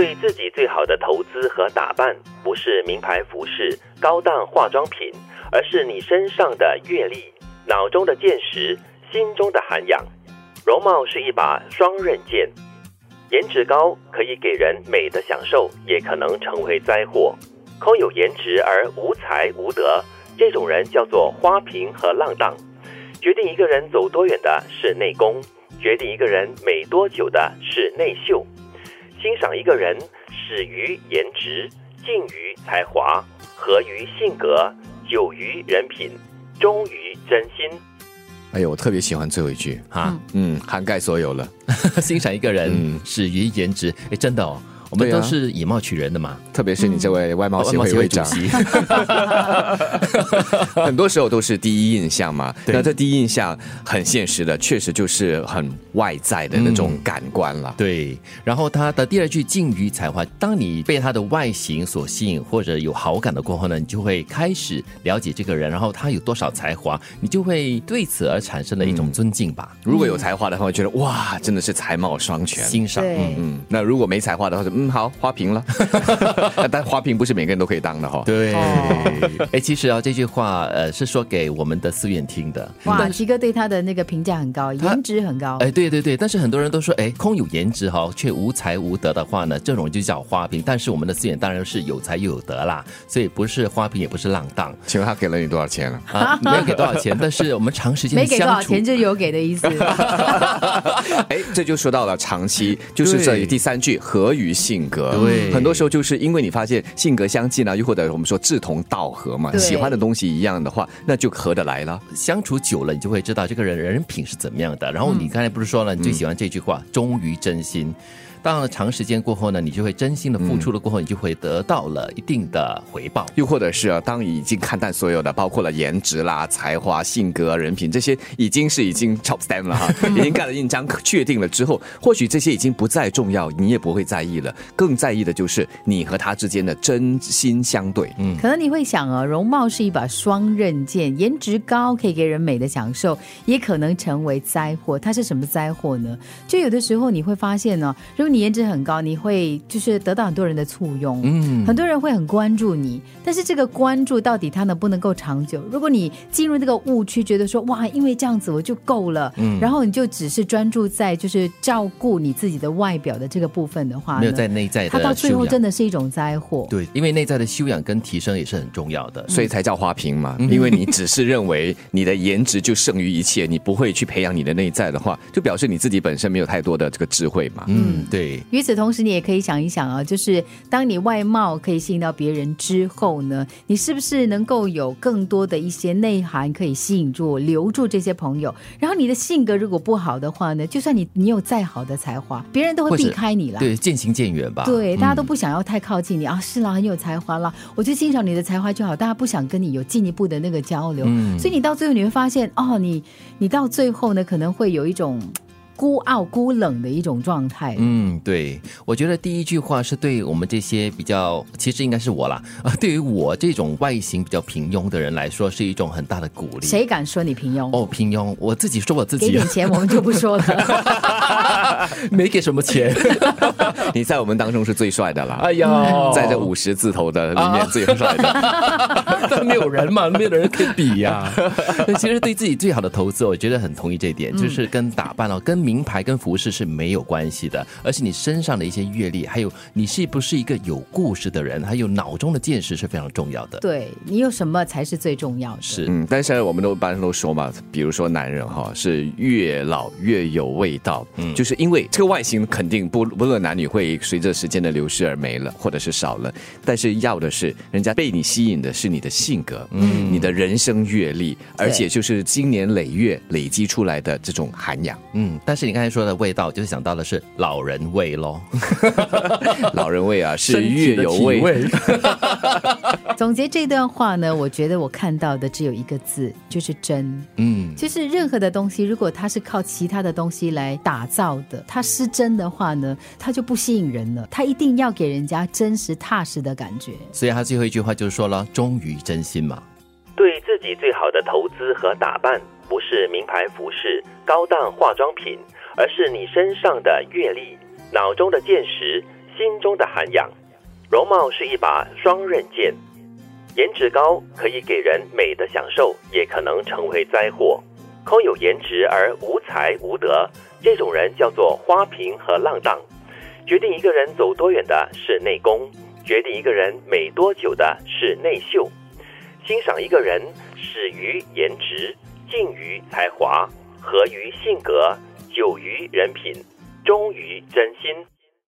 对自己最好的投资和打扮，不是名牌服饰、高档化妆品，而是你身上的阅历、脑中的见识、心中的涵养。容貌是一把双刃剑，颜值高可以给人美的享受，也可能成为灾祸。空有颜值而无才无德，这种人叫做花瓶和浪荡。决定一个人走多远的是内功，决定一个人美多久的是内秀。欣赏一个人，始于颜值，敬于才华，合于性格，久于人品，忠于真心。哎呦，我特别喜欢最后一句啊，嗯，涵盖所有了。欣赏一个人，始于颜值，哎，真的哦。我们都是以貌取人的嘛，特别是你这位外貌协会会长，很多时候都是第一印象嘛。那这第一印象很现实的，确实就是很外在的那种感官了。对，然后他的第二句敬于才华，当你被他的外形所吸引或者有好感的过后呢，你就会开始了解这个人，然后他有多少才华，你就会对此而产生了一种尊敬吧。如果有才华的话，觉得哇，真的是才貌双全，欣赏。嗯嗯。那如果没才华的话，就。嗯，好，花瓶了，但花瓶不是每个人都可以当的哈。对，哎，其实啊，这句话呃是说给我们的思远听的。哇，齐哥对他的那个评价很高，颜值很高。哎，对对对，但是很多人都说，哎，空有颜值哈，却无才无德的话呢，这种就叫花瓶。但是我们的思远当然是有才又有德啦，所以不是花瓶，也不是浪荡。请问他给了你多少钱了？啊，没有给多少钱，但是我们长时间 没给多少钱就有给的意思。哎，这就说到了长期，就是这里第三句合于性格，对，很多时候就是因为你发现性格相近啊，又或者我们说志同道合嘛，喜欢的东西一样的话，那就合得来了。相处久了，你就会知道这个人人品是怎么样的。然后你刚才不是说了，你最喜欢这句话“忠于真心”。当长时间过后呢，你就会真心的付出了，过后你就会得到了一定的回报。又或者是啊，当你已经看淡所有的，包括了颜值啦、才华、性格、人品这些，已经是已经 top stand 了哈，已经盖了印章确定了之后，或许这些已经不再重要，你也不会在意了。更在意的就是你和他之间的真心相对。嗯，可能你会想啊，容貌是一把双刃剑，颜值高可以给人美的享受，也可能成为灾祸。它是什么灾祸呢？就有的时候你会发现呢，如果你颜值很高，你会就是得到很多人的簇拥，嗯，很多人会很关注你。但是这个关注到底它能不能够长久？如果你进入那个误区，觉得说哇，因为这样子我就够了，嗯，然后你就只是专注在就是照顾你自己的外表的这个部分的话，没有在内在的，它到最后真的是一种灾祸。对，因为内在的修养跟提升也是很重要的，所以才叫花瓶嘛。因为你只是认为你的颜值就胜于一切，你不会去培养你的内在的话，就表示你自己本身没有太多的这个智慧嘛。嗯，对。与此同时，你也可以想一想啊，就是当你外貌可以吸引到别人之后呢，你是不是能够有更多的一些内涵可以吸引住、留住这些朋友？然后你的性格如果不好的话呢，就算你你有再好的才华，别人都会避开你了。对，渐行渐远吧。对，大家都不想要太靠近你啊。是啦，很有才华啦，我就欣赏你的才华就好，大家不想跟你有进一步的那个交流。嗯，所以你到最后你会发现，哦，你你到最后呢，可能会有一种。孤傲、孤冷的一种状态。嗯，对，我觉得第一句话是对我们这些比较，其实应该是我啦。啊，对于我这种外形比较平庸的人来说，是一种很大的鼓励。谁敢说你平庸？哦，平庸，我自己说我自己。给点钱，我们就不说了。没给什么钱。你在我们当中是最帅的了。哎呀，在这五十字头的里面最帅的。没有人嘛，没有人可以比呀。其实对自己最好的投资，我觉得很同意这一点，就是跟打扮哦，跟。名牌跟服饰是没有关系的，而是你身上的一些阅历，还有你是不是一个有故事的人，还有脑中的见识是非常重要的。对你有什么才是最重要的？是，嗯，但是我们都一般都说嘛，比如说男人哈是越老越有味道，嗯，就是因为这个外形肯定不不论男女会随着时间的流逝而没了，或者是少了，但是要的是人家被你吸引的是你的性格，嗯，你的人生阅历，而且就是经年累月累积出来的这种涵养，嗯，但是。你刚才说的味道，就是想到的是老人味喽。老人味啊，是越有味。总结这段话呢，我觉得我看到的只有一个字，就是真。嗯，就是任何的东西，如果它是靠其他的东西来打造的，它失真的话呢，它就不吸引人了。它一定要给人家真实踏实的感觉。所以他最后一句话就是说了：忠于真心嘛。对自己最好的投资和打扮。不是名牌服饰、高档化妆品，而是你身上的阅历、脑中的见识、心中的涵养。容貌是一把双刃剑，颜值高可以给人美的享受，也可能成为灾祸。空有颜值而无才无德，这种人叫做花瓶和浪荡。决定一个人走多远的是内功，决定一个人美多久的是内秀。欣赏一个人，始于颜值，敬于才华，合于性格，久于人品，忠于真心。